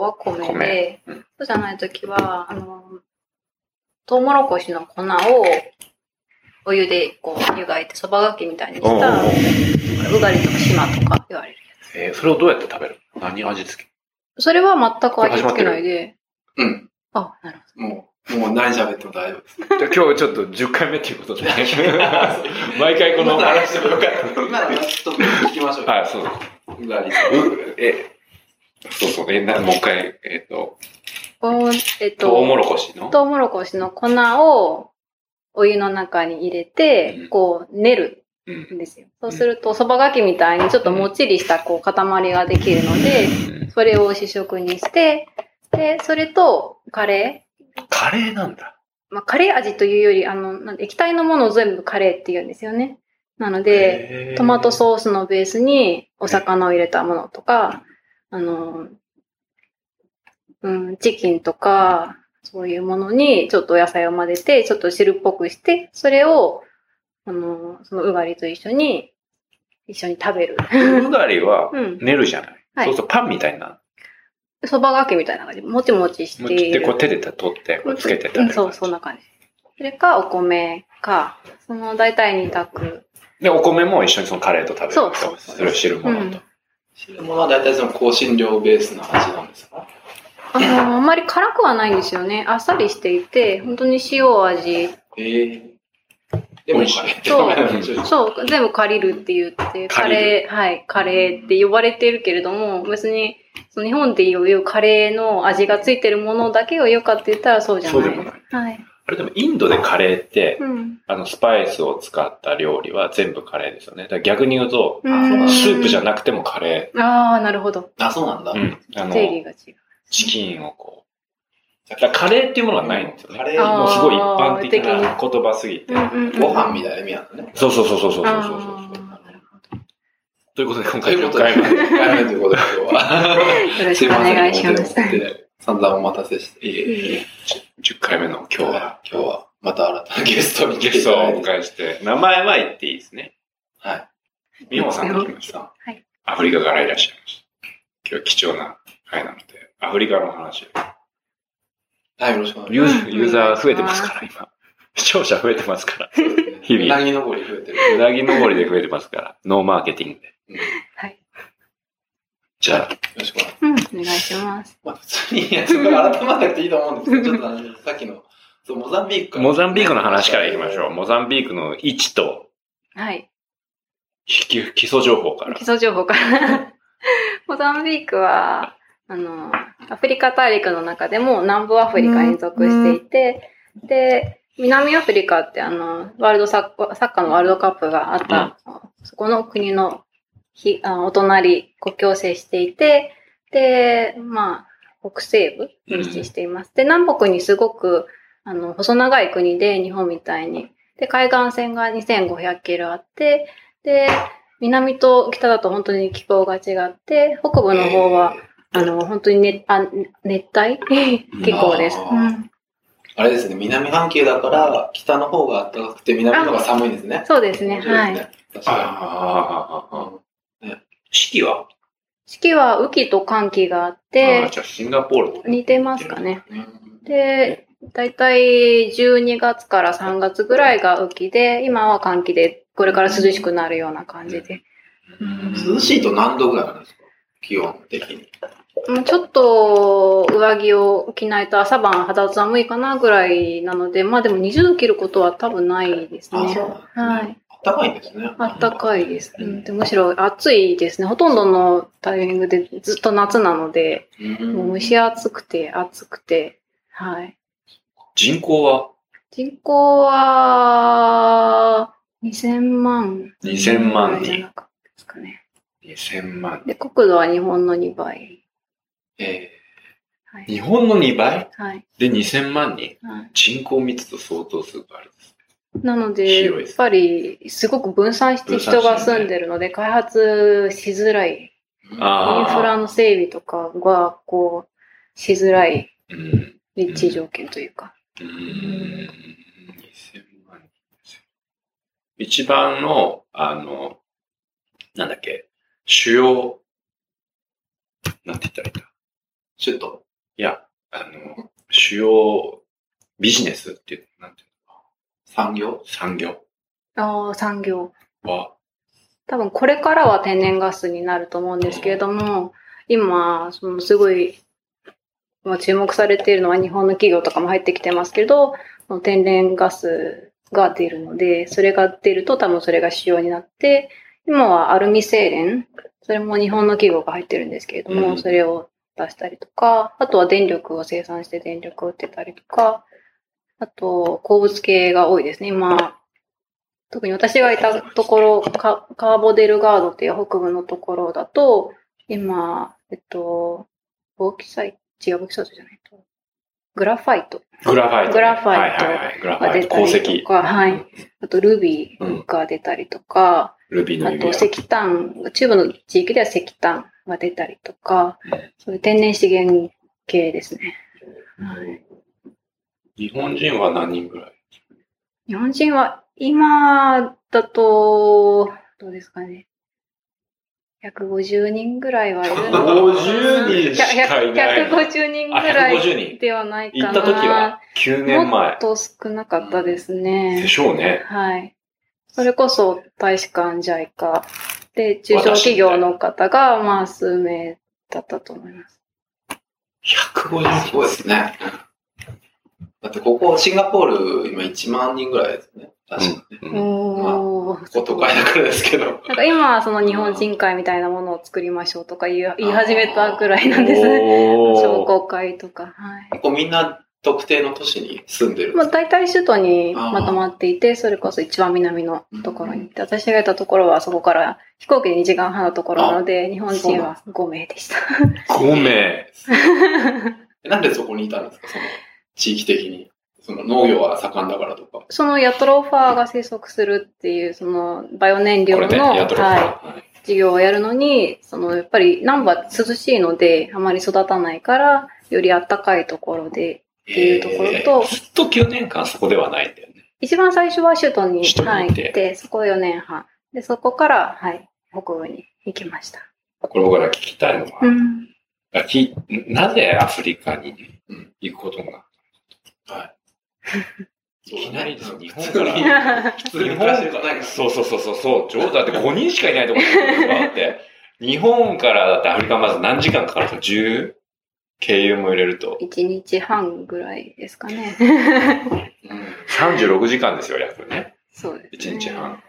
卵は米で、米うんそうじゃないときは、あの、トウモロコシの粉をお湯でこう湯がいて、そばがきみたいにした、うがりとか島とか言われる。えーそれをどうやって食べるの？何味付け？それは全く味付けないで、うん。あ、なるほもう、もう何喋っても大丈夫です。じゃあ今日ちょっと10回目っていうことで。毎回この、話してもよかった。今の話ちょっと聞きましょう。い、そう。うがり。うえ、そうそう、え、なもう一回、えっ、と、ど。おえっと、トウモロコシの？トウモロコシの？粉をお湯の中に入れて、うんこう練るうんんですよ。そうすると、そばがきみたいにちょっともっちりしたこう塊ができるので、うんそれを主食にして、で、それとカレカレーなんだ。ー。まあ、カレー味というより、あの、液体のものを全部カレーって言うんですよね。なので、トマトソースのベースにお魚を入れたものとか、あの、うん、チキンとか、そういうものにちょっとお野菜を混ぜて、ちょっと汁っぽくして、それを、あの、そのうがりと一緒に、一緒に食べる。うがりは うん。練るじゃない。はいそうするとパンみたいな。そばがきみたいな感じ。もちもちしてもう切っている。こう手で取って、こうつけて食べるそう、そんな感じ。それか、お米か、その大体二択。で、お米も一緒にそのカレーと食べるそうそうそうそれを汁物と。うん汁物は大体その香辛料ベースの味なんですか？あの、あんまり辛くはないんですよね。あっさりしていて、本当に塩味。ええでもカレーってそうそう、全部借りるって言って、カレー、はい、カレーって呼ばれてるけれども、別に、その日本でいうカレーの味がついてるものだけをよかって言ったらそうじゃない。そうでもない。はい。あれでもインドでカレーって、うん。あの、スパイスを使った料理は全部カレーですよね。だから逆に言うと、うんスープじゃなくてもカレああ、なるほど。あ、そうなんだ。ー。うん。あの、定義が違う。チキンをこう。だからカレーっていうものはないんですよね。カレーもうすごい一般的な言葉すぎて。ご飯みたいな意味なんだね。そうそうそうそうそうそうそうあそうーなるほどということで今と回10いうことで、回目。1回目ということで今日は。よろしくお願いします。散々お待たせして。いえいえ、10回目の今日は、今日は、また新たなゲストにゲストをお。迎えして、名前は言っていいですね。はい。美穂さんが来ました。はいアフリカからいらっしゃいました。今日は貴重な回なので、アフリカの話を。はい、よろしくお願いしユます。ーユーザー増えてますから、今。視聴者増えてますから。日々うなぎ登り増えてる。うなぎ登りで増えてますから。ノーマーケティングで。はい。じゃあ、よろしくお願いします。うん、お願いします。まあ、普通に、いや、そこ改まなくていいと思うんですけど、ちょっとあの、さっきの、そう、モザンビークからモザンビークの話からいきましょう。モザンビークの位置とはい。基基礎情報から基。礎情報から。モザンビークは、あの、アフリカ大陸の中でも南部アフリカに属していて、で、南アフリカってあの、ワールドサッサッカーのワールドカップがあった、そこの国のひあお隣、国境を接していて、で、まあ、北西部に位置しています。で、南北にすごく、あの、細長い国で、日本みたいに。で、海岸線が2500キロあって、で、南と北だと本当に気候が違って、北部の方は、あの、本当に熱あ熱帯？気候です。あーうんあれですね、南半球だから、北の方が暖かくて、南の方が寒いんですね。そうですね、はい。確かああ、四季は？四季は雨季と寒季があっあてー、じゃあシンガポールと似てますかね。で、だいたい12月から3月ぐらいが雨季で、今は寒季で、これから涼しくなるような感じで。涼しいと何度ぐらいなんですか？気温的に。うんちょっと上着を着ないと朝晩肌寒いかなぐらいなので、まあでも20度切ることは多分ないですね。はい。暖かいんですね。あったかいです。うんでむしろ暑いですね。ほとんどのタイミングでずっと夏なので、うんもう蒸し暑くて暑くて、はい。人口は？人口は2000万。2000万人ですかね。2000万。で、国土は日本の2倍。えはい。日本の2倍？はい。で2000万人？はい人口密度相当数があるんです。なので、やっぱり、すごく分散して人が住んでるので、開発しづらい。インフラの整備とかが、こう、しづらいうん。立地条件というか。うーん。2000万人ですよ。一番の、あの、なんだっけ、主要、なんて言ったらいいんだ。首都。いや、あの、主要ビジネスっていう、なんていう産業？の産業。ああ、産業。は、多分これからは天然ガスになると思うんですけれども、今、そのすごい、まあ、注目されているのは日本の企業とかも入ってきてますけど、天然ガスが出るので、それが出ると多分それが主要になって、今はアルミ精錬、それも日本の企業が入ってるんですけれども、うん。それを出したりとか、あとは電力を生産して電力を売ってたりとか、あと鉱物系が多いですね。今、特に私がいたところ、カカーボデルガードっていう北部のところだと、今、えっと、ボーキサイト、違う、ボーキサイトじゃないと、グラファイトグラファイトね、グラファイト。が出た鉱石りと。か、はい。あと、ルビーが出たりとか、ルビーのあと。石炭、中部の地域では石炭が出たりとかうん、そういう天然資源系ですね。日本人は何人ぐらい？日本人は今だと、どうですかね。150人ぐらいはいるの50人しかいない150人ぐあ、ら150い人。ではないかな。行った時は9年も前っ。と少なかったですでね。しょうね。はい。それこそ大使館 JICA で中小企業の方がまあ数名だったと思います。150すごいですね。だってここ、シンガポール、今1万人ぐらいですね。確かね。うんおー。こ都会だからですけど。なんか今はその日本人会みたいなものを作りましょうとか言い言い始めたくらいなんです。商おー工会とか。はい。ここみんな特定の都市に住んでるんまあ、大体首都にまとまっていて、それこそ一番南のところに行って、私がいたところはそこから飛行機で2時間半のところなので、日本人は5名でした。5名。なんでそこにいたんですか？その、地域的に。その農業は盛んだからとか。そのヤトロファーが生息するっていう、そのバイオ燃料の、ははいい、事業をやるのに、そのやっぱり南部は涼しいので、あまり育たないから、より暖かいところでっていうところと、ずっと9年間そこではないんだよね。一番最初は首都に首都にはいいて行って、そこ4年半。で、そこから、はい、北部に行きました。これから聞きたいのは、うん。なぜアフリカにうん行くことが、は いきなりですよ日本から普通に暮らしてる方がそうそうそうそう、そう、上だって5人しかいないところにあって、日本からだってアフリカまず何時間かかると 10? 経由も入れると。1日半ぐらいですかね。うん36時間ですよ、約ね。そうです、ね。1日半。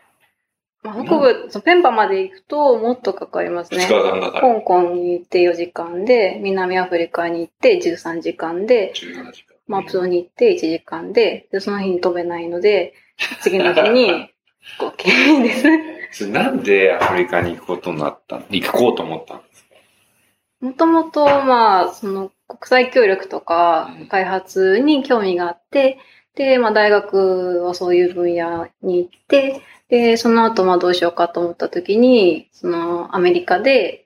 まあ、北部、そうペンパまで行くともっとかかります2ね日。間かかる。香港に行って4時間で、南アフリカに行って13時間で、17時間。マプトに行って1時間で、で、その日に飛べないので、次の日に飛行機です。それなんでアフリカに行くことになったの行こうと思ったんですか？もともと、まあ、その国際協力とかうん開発に興味があって、で、まあ大学はそういう分野に行って、で、その後まあどうしようかと思った時に、そのアメリカで、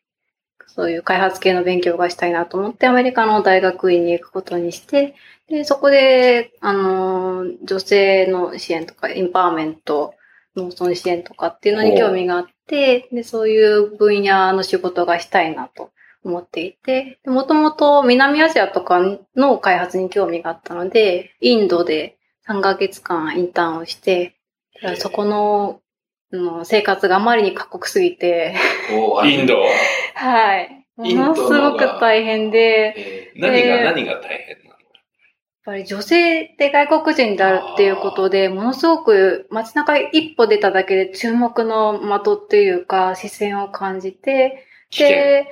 そういう開発系の勉強がしたいなと思って、アメリカの大学院に行くことにして、で、そこで、あの、女性の支援とか、インパワーメント、農村支援とかっていうのに興味があって、で、そういう分野の仕事がしたいなと思っていて、もともと南アジアとかの開発に興味があったので、インドで3ヶ月間インターンをして、そこのの生活があまりに過酷すぎて、インド？はい。もインドののすごく大変で、え何が、えー何が大変なの？ぱり女性で外国人であるっていうことで、ものすごく街中一歩出ただけで注目の的っていうか視線を感じて。で、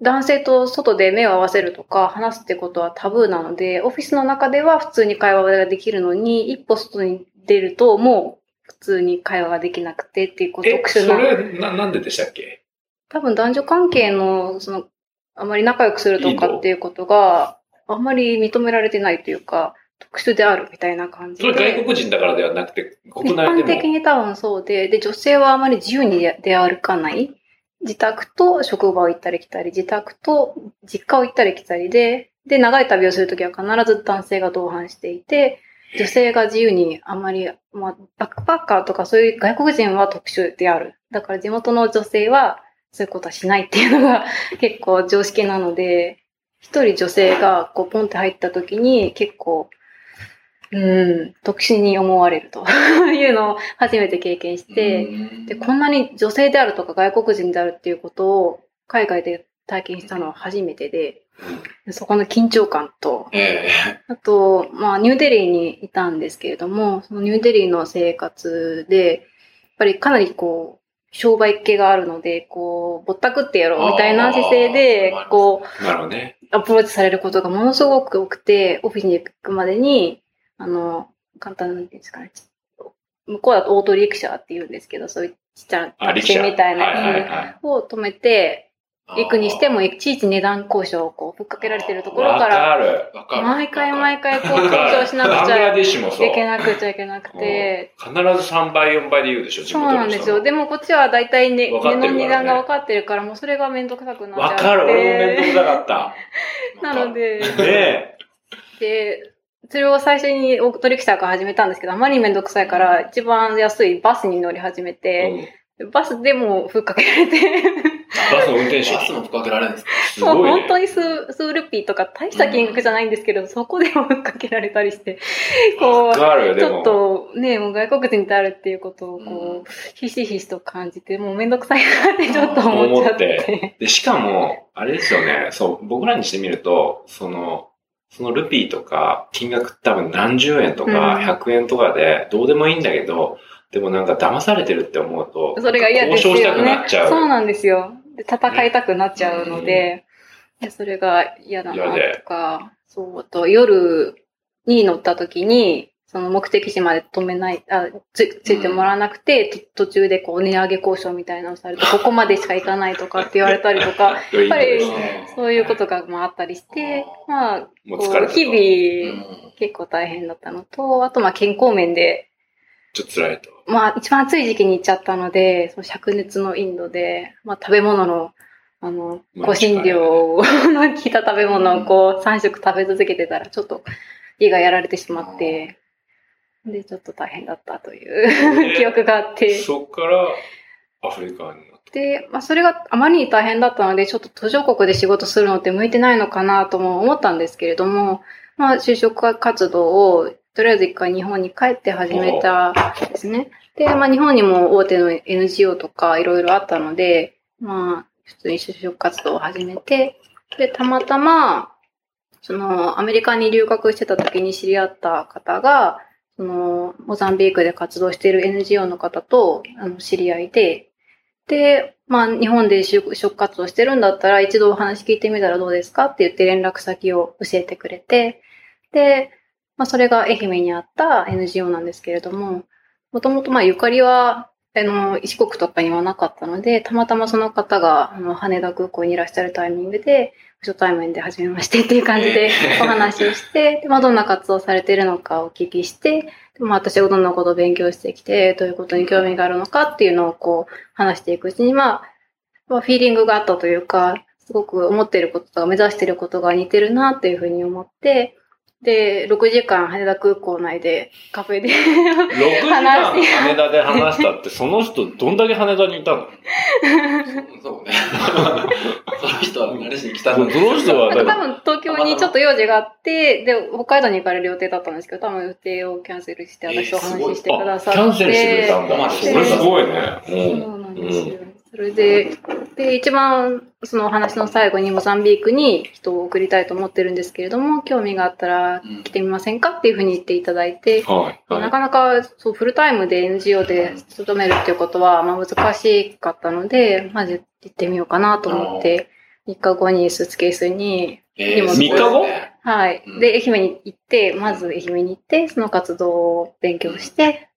男性と外で目を合わせるとか話すってことはタブーなので、オフィスの中では普通に会話ができるのに、一歩外に出るともう普通に会話ができなくてっていうこうえ、そ特殊な。れ、な、なんででしたっけ？多分男女関係の、その、あまり仲良くするとかっていうことがあんまり認められてないというか、特殊であるみたいな感じそで。れ外国人だからではなくて、国一般的。に多分そうで、で、女性はあまり自由に出出歩かない。自宅と職場を行ったり来たり、自宅と実家を行ったり来たりで、で、長い旅をするときは必ず男性が同伴していて、女性が自由にあまり、まあ、バックパッカーとかそういう外国人は特殊である。だから地元の女性はそういうことはしないっていうのが結構常識なので、一人女性がこうポンって入った時に結構、うん、特殊に思われると。いうのを初めて経験して、で、こんなに女性であるとか外国人であるっていうことを海外で体験したのは初めてで、でそこの緊張感と、え。あと、まあ、ニューデリーにいたんですけれども、そのニューデリーの生活で、やっぱりかなりこう、商売系があるので、こう、ぼったくってやろうみたいな姿勢でこう、なるほどね。アプローチされることがものすごく多くて、オフィスに行くまでに、あの、簡単なんですかね。向こうだとオートリクシャーって言うんですけど、そういうちっちゃなみたいなはいはいを止めて、え行くにしても、いちいち値段交渉をこう、ふっかけられてるところわから、かる。わかる。毎回毎回こう、わ交渉しなくちゃ。いけなくちゃいけなくて、必ず3倍、4倍で言うでしょ、地そうなんですよ。でもこっちは大体ね、値の値段が分かってるから、もうそれがめんどくさくなっちゃって。わかる、俺も面倒くさかった。なので、ねで、それを最初にオートリクシャーから始めたんですけど、あまりにめんどくさいから、一番安いバスに乗り始めえ。て、うんバスでもふっかけられて、バスの運転手バスも吹かけられるんですか？もうすごいね。本当に数数ルピーとか大した金額じゃないんですけど、そこでもふっかけられたりして、こう。ちょっとね、もう外国人であるっていうことをこう、ひしひしと感じて、もうめんどくさいなって ちょっと思っちゃって。思っで、しかも、あれですよね、そう、僕らにしてみると、その、そのルピーとか、金額多分何十円とかうん。100円とかで、どうでもいいんだけど、でもなんか騙されてるって思うと、それが嫌ですよ交渉したくなねっちゃ。う。そうなんですよ。で戦いたくなっちゃうので、でそれが嫌だなとか、そう、あと夜に乗った時に、その目的地まで止めない、あ、つ、ついてもらわなくて、と途中でこう値上げ交渉みたいなのをされて、ここまでしか行かないとかって言われたりとか、やっぱりねそういうことがまああったりして、まあ、こう。日々うん結構大変だったのと、あとまあ健康面で、ちょっと辛いと。まあ、一番暑い時期に行っちゃったので、その灼熱のインドで、まあ、食べ物の、あの、まあ香辛料の効いた食べ物をこう、3食食べ続けてたら、ちょっと胃がやられてしまって、で、ちょっと大変だったという 記憶があって、そっから、アフリカになった。で、まあ、それがあまりに大変だったので、ちょっと途上国で仕事するのって向いてないのかなとも思ったんですけれども、まあ、就職活動を、とりあえず一回日本に帰って始めたんですね。で、まあ、日本にも大手の NGO とかいろいろあったので、まあ、普通に就職活動を始めて、で、たまたま、その、アメリカに留学してた時に知り合った方が、その、モザンビークで活動している NGO の方と、あの、知り合いで、で、まあ、日本で就職活動してるんだったら、一度お話聞いてみたらどうですかって言って連絡先を教えてくれて、で、まあ、それが愛媛にあった NGO なんですけれども、もともとまあ、ゆかりは、あの、四国とかにはなかったので、たまたまその方が、あの、羽田空港にいらっしゃるタイミングで、初対面で初めましてっていう感じでお話をして、でまあ、どんな活動をされているのかお聞きして、でまあ、私がどんなことを勉強してきて、どういうことに興味があるのかっていうのをこう、話していくうちに、まあ、まあ、フィーリングがあったというか、すごく思っていることとか目指していることが似てるなっていうふうに思って、で、6時間羽田空港内でカフェで6時間羽田で話したって、その人どんだけ羽田にいたの？そうね。その人は何しに来たのその人は多分東京にちょっと用事があって、で、北海道に行かれる予定だったんですけど、多分予定をキャンセルして私とお話ししてくださって。あ、キャンセルしてくれたんだ。まあそれすごいね。そうなんですよ。それで、で、一番そのお話の最後にモザンビークに人を送りたいと思ってるんですけれども、興味があったら来てみませんかっていうふうに言っていただいて、うん。はい。はなかなかそうフルタイムで NGO で勤めるっていうことは、まあ、難しかったので、まず行ってみようかなと思って、3日後にスーツケースに、えー三日後？はいうん。で、愛媛に行って、まず愛媛に行って、その活動を勉強して。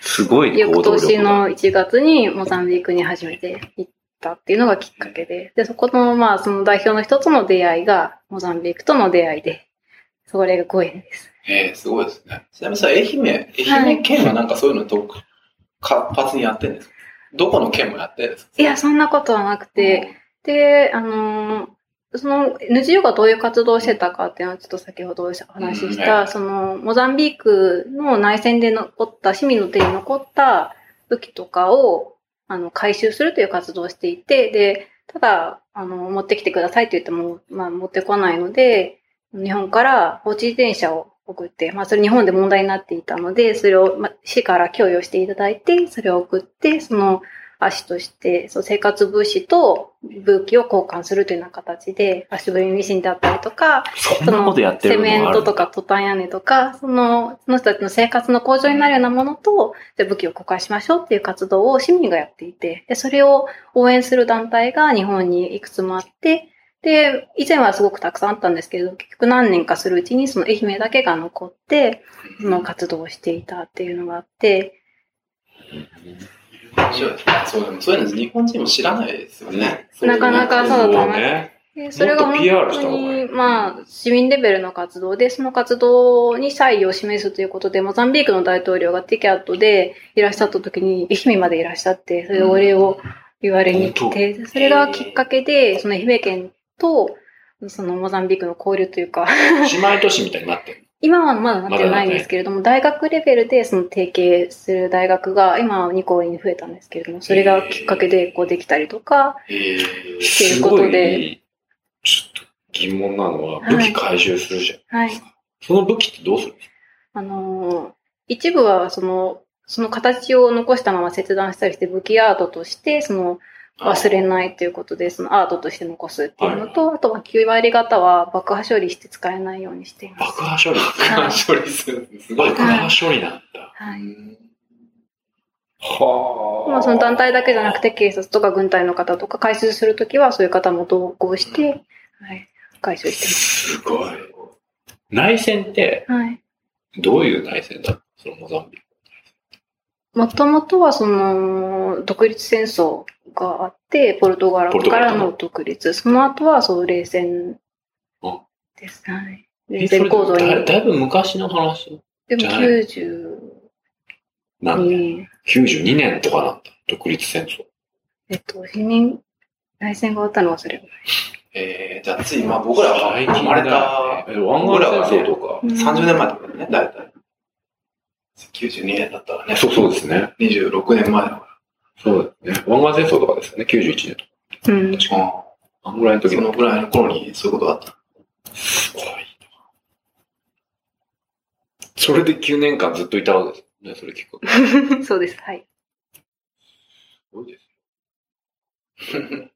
すごい翌年の1月にモザンビークに初めて行ったっていうのがきっかけで、で、そこの、まあ、その代表の一つの出会いが、モザンビークとの出会いで、それがご縁です。えー、すごいですね。ちなみにさ、愛媛、愛媛県はなんかそういうのと活発にやってるんですか？どこの県もやってるんですか？いや、そんなことはなくて、で、あのーその NGO がどういう活動をしてたかっていうのはちょっと先ほどお話しした、うんそのモザンビークの内戦で残った、市民の手に残った武器とかをあの回収するという活動をしていて、で、ただ、あの、持ってきてくださいって言っても、まあ、持ってこないので、日本から放置自転車を送って、まあ、それ日本で問題になっていたので、それを、まあ、市から供与していただいて、それを送って、その足として、そう生活物資と武器を交換するというような形で、足踏みミシンだったりとか、そんなことやってるのセメントとかトタン屋根とか、その、その人たちの生活の向上になるようなものと、じゃあ武器を交換しましょうっていう活動を市民がやっていて、で、それを応援する団体が日本にいくつもあって、で、以前はすごくたくさんあったんですけれど、結局何年かするうちにその愛媛だけが残って、その活動をしていたっていうのがあって。そう、でもそういうの日本人も知らないですよね。なかなかそうだと思いますね。でそれが本当に、まあ、市民レベルの活動で、その活動に差異を示すということで、モザンビークの大統領がティキャットでいらっしゃった時に、愛媛までいらっしゃって、それでお礼を言われに来て、それがきっかけで、その愛媛県と、そのモザンビークの交流というか、姉妹都市みたいになってる。今はまだなってないんですけれども、大学レベルでその提携する大学が今は2校に増えたんですけれども、それがきっかけでこうできたりとか、えー。ていすうことごでい、ちょっと疑問なのは、はい武器回収するじゃん。はい。その武器ってどうするんですか？あのー一部はその、その形を残したまま切断したりして武器アートとして、その忘れないということで、そのアートとして残すっていうのと、あとは9割方は爆破処理して使えないようにしています。爆破処理？はい処理する。すごい爆破処理なんだ。はい。はあ。まあその団体だけじゃなくて警察とか軍隊の方とか回収するときはそういう方も同行して、はい、回収してすごい。内戦って、ます。はい。どういう内戦だそのモザンビーク。もともとはその、独立戦争があって、ポルトガルからの独立。その後はそう、冷戦あです。はい。え冷戦構造に。だだいぶ昔の話？でもじゃない？92なんで年、92年とかなんだ。独立戦争。えっと、市民、内戦が終わったの忘れる。えー、じゃあつい、まあ僕らが最近生まれた、え湾岸戦争とか。うん30年前とかね、だいたい。92年だったらね。そうそうですね。26年前だかそうですね。湾岸戦争とかですよね。91年とか。うん。ら。ああんぐらいのあそ時の。のぐらいの頃にそういうことがあった。すごいな。それで9年間ずっといたわけですね。それ聞くと。す そうです。はい。ごいです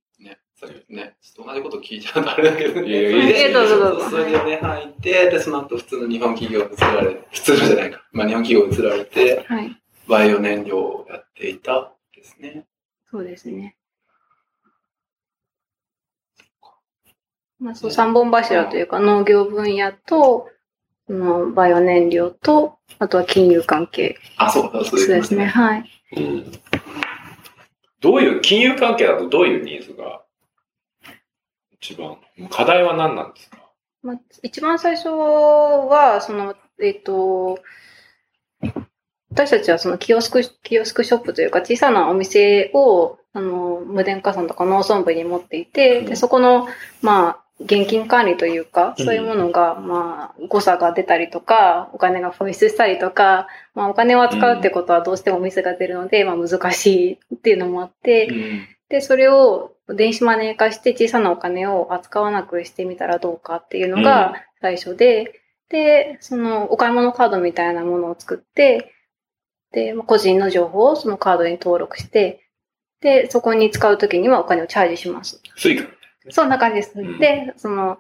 ね、ちょっと同じこと聞いちゃうとあれだけどね。いやいやいいですよどうぞどうぞそれでね、入って、で、その後普通の日本企業に移られ、普通のじゃないか。まあ日本企業に移られて、はい。バイオ燃料をやっていたですね。そうですね。まあ、そう、三本柱というか、農業分野と、その、バイオ燃料と、あとは金融関係。あ、そうだ、そうですね。。はい。うん。どういう、金融関係だとどういうニーズが一番、課題は何なんですか？まあ、一番最初は、その、えっ、と、私たちはそのキオスク、キオスクショップというか小さなお店を、あの、無電化さんとか農村部に持っていて、で、そこの、まあ、現金管理というか、そういうものが、まあ、誤差が出たりとか、お金が紛失したりとか、まあ、お金を扱うってことはどうしてもミスが出るので、まあ、難しいっていうのもあって、うん。で、それを電子マネー化して小さなお金を扱わなくしてみたらどうかっていうのが最初で、で、そのお買い物カードみたいなものを作って、で、個人の情報をそのカードに登録して、で、そこに使うときにはお金をチャージします。 Suica。そんな感じです。うんで、その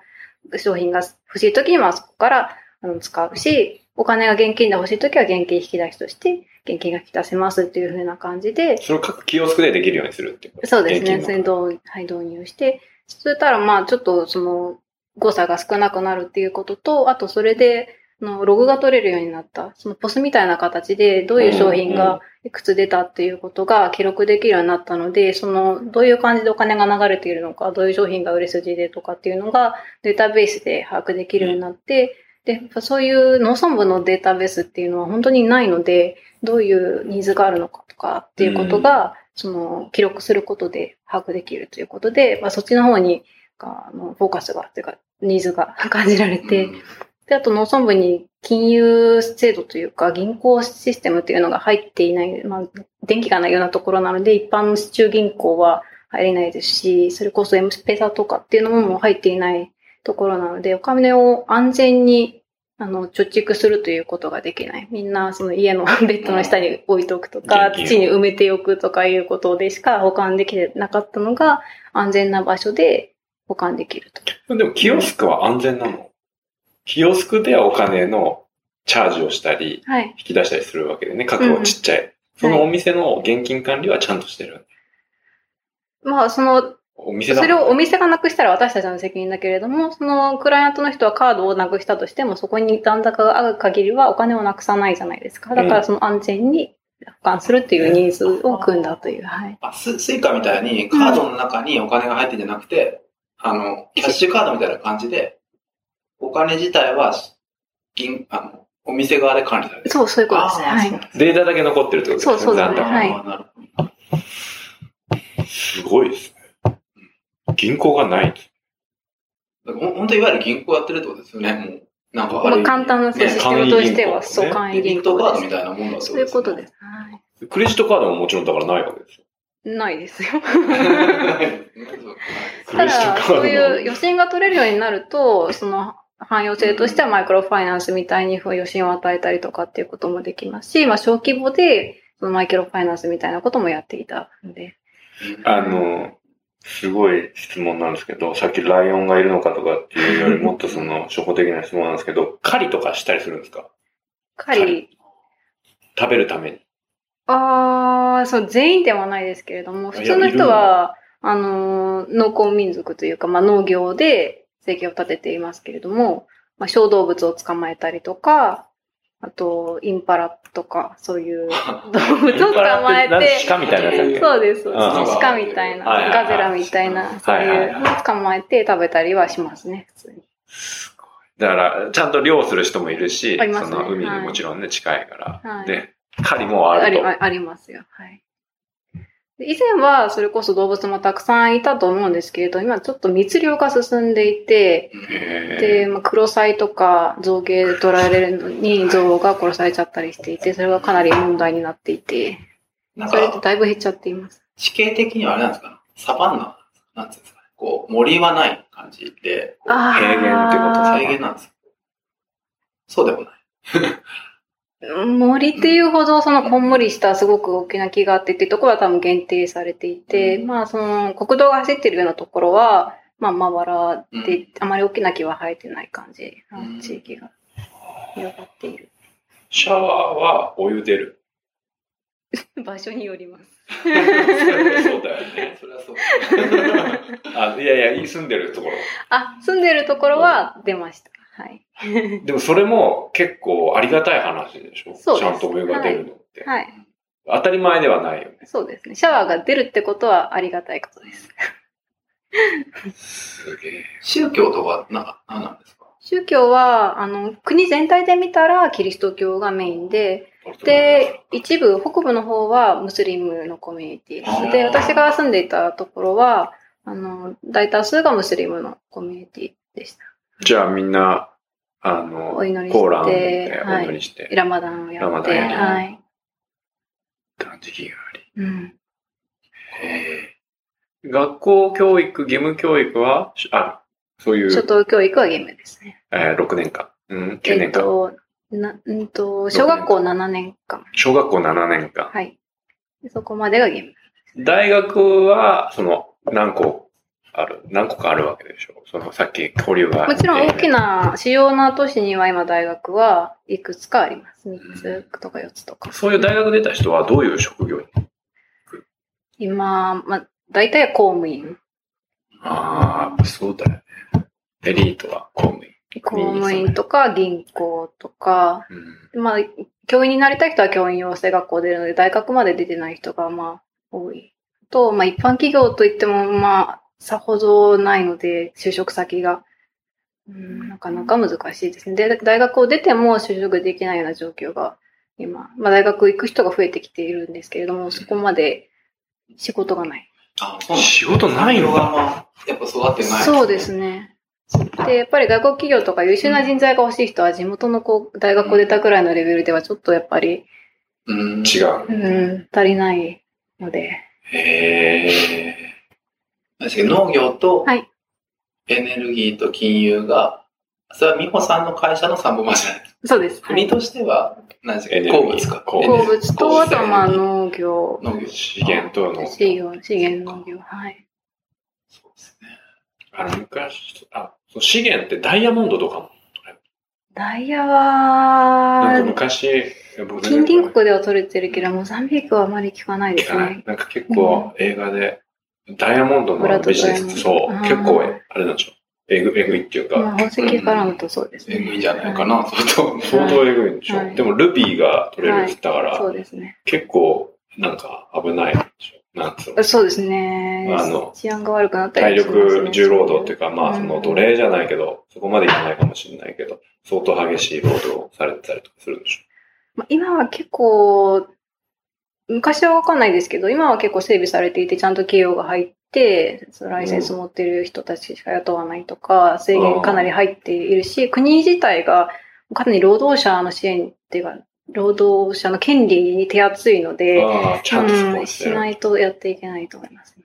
商品が欲しいときにはそこからあの使うし、お金が現金で欲しいときは現金引き出しとして、現金が引き出せますっていう風な感じで、それを各キオスクでできるようにするってこと？そうですね。それ導,、はい、導入して、そしたらまあちょっとその誤差が少なくなるっていうことと、あとそれで、あのログが取れるようになった。その POS みたいな形でどういう商品うんうんがいくつ出たっていうことが記録できるようになったので、そのどういう感じでお金が流れているのか、どういう商品が売れ筋でとかっていうのがデータベースで把握できるようになって、で、やっぱそういう農村部のデータベースっていうのは本当にないので、どういうニーズがあるのかとかっていうことが、その記録することで把握できるということで、まあ、そっちの方にあのフォーカスが、というか、ニーズが 感じられて、うん。で、あと農村部に金融制度というか、銀行システムっていうのが入っていない、まあ、電気がないようなところなので、一般の市中銀行は入れないですし、それこそ M スペーサーとかっていうのも入っていないところなので、お金を安全にあの、貯蓄するということができない。みんな、その家の ベッドの下に置いとくとか、土に埋めておくとかいうことでしか保管できてなかったのが、安全な場所で保管できると。でも、キオスクは安全なの？キオスクではお金のチャージをしたり、はい。引き出したりするわけでね、額はちっちゃい。そのお店の現金管理はちゃんとしてる？まあ、その、お店だそれをお店がなくしたら私たちの責任だけれども、そのクライアントの人はカードをなくしたとしても、そこに残高がある限りはお金をなくさないじゃないですか。だからその安全に保管するっていうニーズを組んだという。はい。あススイカみたいにカードの中にお金が入ってんじゃなくて、あの、キャッシュカードみたいな感じで、お金自体は、銀、あの、お店側で管理されてる。そう、そういうことですね。はい。データだけ残ってるってことですね。そうそうだね残高はいすごいですね。銀行がない。だからほん本当いわゆる銀行やってるってことですよね。もう、なんかあれ。まあ、簡単なそうねシステムとしては、そう、簡易銀ットカードみ行です。たいなもんだとそういうことです。はクレジットカードももちろんだからないわけですよ。い。ないですよ。クたレジットカードだ、そういうも余震が取れるようになると、その、汎用性としてはマイクロファイナンスみたいに余震を与えたりとかっていうこともできますし、まあ小規模で、そのマイクロファイナンスみたいなこともやっていたんで。あの、すごい質問なんですけど、さっきライオンがいるのかとかっていうよりもっとその 初歩的な質問なんですけど、狩りとかしたりするんですか？狩り、食べるために。ああ、そう、全員ではないですけれども、普通の人は、あの、農耕民族というか、まあ農業で生計を立てていますけれども、まあ小動物を捕まえたりとか、あと、インパラとか、そういう動物を捕まえて、鹿みたいなやつそうです。鹿みたいな、ガゼラみたいな、そうはいうのを捕まえて食べたりはしますね、普通に。だから、ちゃんと漁する人もいるし、ねその海にはいもちろんね、近いから。はいで、狩りもあると。ありますよ。はい。で以前はそれこそ動物もたくさんいたと思うんですけれど、今ちょっと密漁が進んでいて、へで、まあ、クロサイとか象牙で取られるのに象が殺されちゃったりしていて、それがかなり問題になっていて、それってか、だいぶ減っちゃっています。地形的にはあれなんですか？ねサバンナなんていうんですかね？こう、森はない感じで、平原ってこと再現なんですよ。そうでもない。森っていうほどそのこんもりしたすごく大きな木があってっていうところは多分限定されていて、うんまあその国道が走ってるようなところは、まあまばらうんで、あまり大きな木は生えてない感じうんの地域が広がっている。シャワーはお湯出る。場所によります。そうだよね。それはそう。あ、いやいや、住んでるところ。あ、住んでるところは出ました。はい。でもそれも結構ありがたい話でしょ？そうですちゃんとお湯が出るのって。はい。当たり前ではないよね。そうですね。シャワーが出るってことはありがたいことです。すげえ。宗教とか、なんか、何なんですか？宗教は、あの、国全体で見たらキリスト教がメインで、で、一部、北部の方はムスリムのコミュニティです。で、私が住んでいたところは、あの、大多数がムスリムのコミュニティでした。じゃあみんな、あの、お祈りしてコーランでおはい祈りして、ラマダンをやって、ラマダンやりはい。断食があうん。り。へえ。学校教育、義務教育はしある。そういう、初等教育は義務ですね。えー6年間。うん、9えっ年間。と、な、うんと、小学校7年間。小学校7年間。はい。でそこまでが義務。大学は、その、何個ある、何個かあるわけでしょその、さっき交流が。もちろん大きな、主要な都市には今大学はいくつかあります。3つとか4つとか。そういう大学出た人はどういう職業に今、まあ、大体公務員。ああ、そうだよね。エリートは公務員。公務員とか銀行とか、うんまあ、教員になりたい人は教員養成学校出るので、大学まで出てない人がまあ多い。と、まあ一般企業といってもまあ、さほどないので、就職先が。うん、なかなか難しいですね。で、大学を出ても就職できないような状況が今、まあ大学行く人が増えてきているんですけれども、そこまで仕事がない。あ、そう仕事ないの？がまあやっぱ育ってない。そうですね。で、やっぱり外国企業とか優秀な人材が欲しい人は地元のこう大学を出たくらいのレベルではちょっとやっぱり、うん。違う。うん、足りないので。へえ。農業とはいエネルギーと金融が、それは美穂さんの会社の3本柱じゃない？ですか。そうです。はい国としては、何でしたっけ？エネルギー鉱物か。鉱鉱物鉱と、あとはまあ農業、農業。資源と農資源、資源農業、はい。そうですね。あの、昔、あ、そう資源ってダイヤモンドとかも。ダイヤなんかは、昔、僕近隣国では取れてるけど、モザンビークはあまり聞かないですね。なんか結構映画で、ダイヤモンドのビジネスそう結構、あれなんでしょ？う。えぐ、えぐいっていうまあ、か、宝石からのとそうですね。えぐいんじゃないかな、相当。相当えぐいんでしょ。はいでもルビーが取れるって言ったから、そうですね。結構、なんか危ないでしょ？なんつうの？そうですね。あの治安が悪くなった体りね力重労働っていうか、まあ、うんその奴隷じゃないけど、そこまでいかないかもしれないけど、相当激しい労働をされてたりとかするんでしょ？まあ今は結構、昔はわかんないですけど、今は結構整備されていて、ちゃんと企業が入って、そのライセンス持ってる人たちしか雇わないとか、制限かなり入っているし、国自体がかなり労働者の支援っていうか、労働者の権利に手厚いので、ちゃんとしないとやっていけないと思います。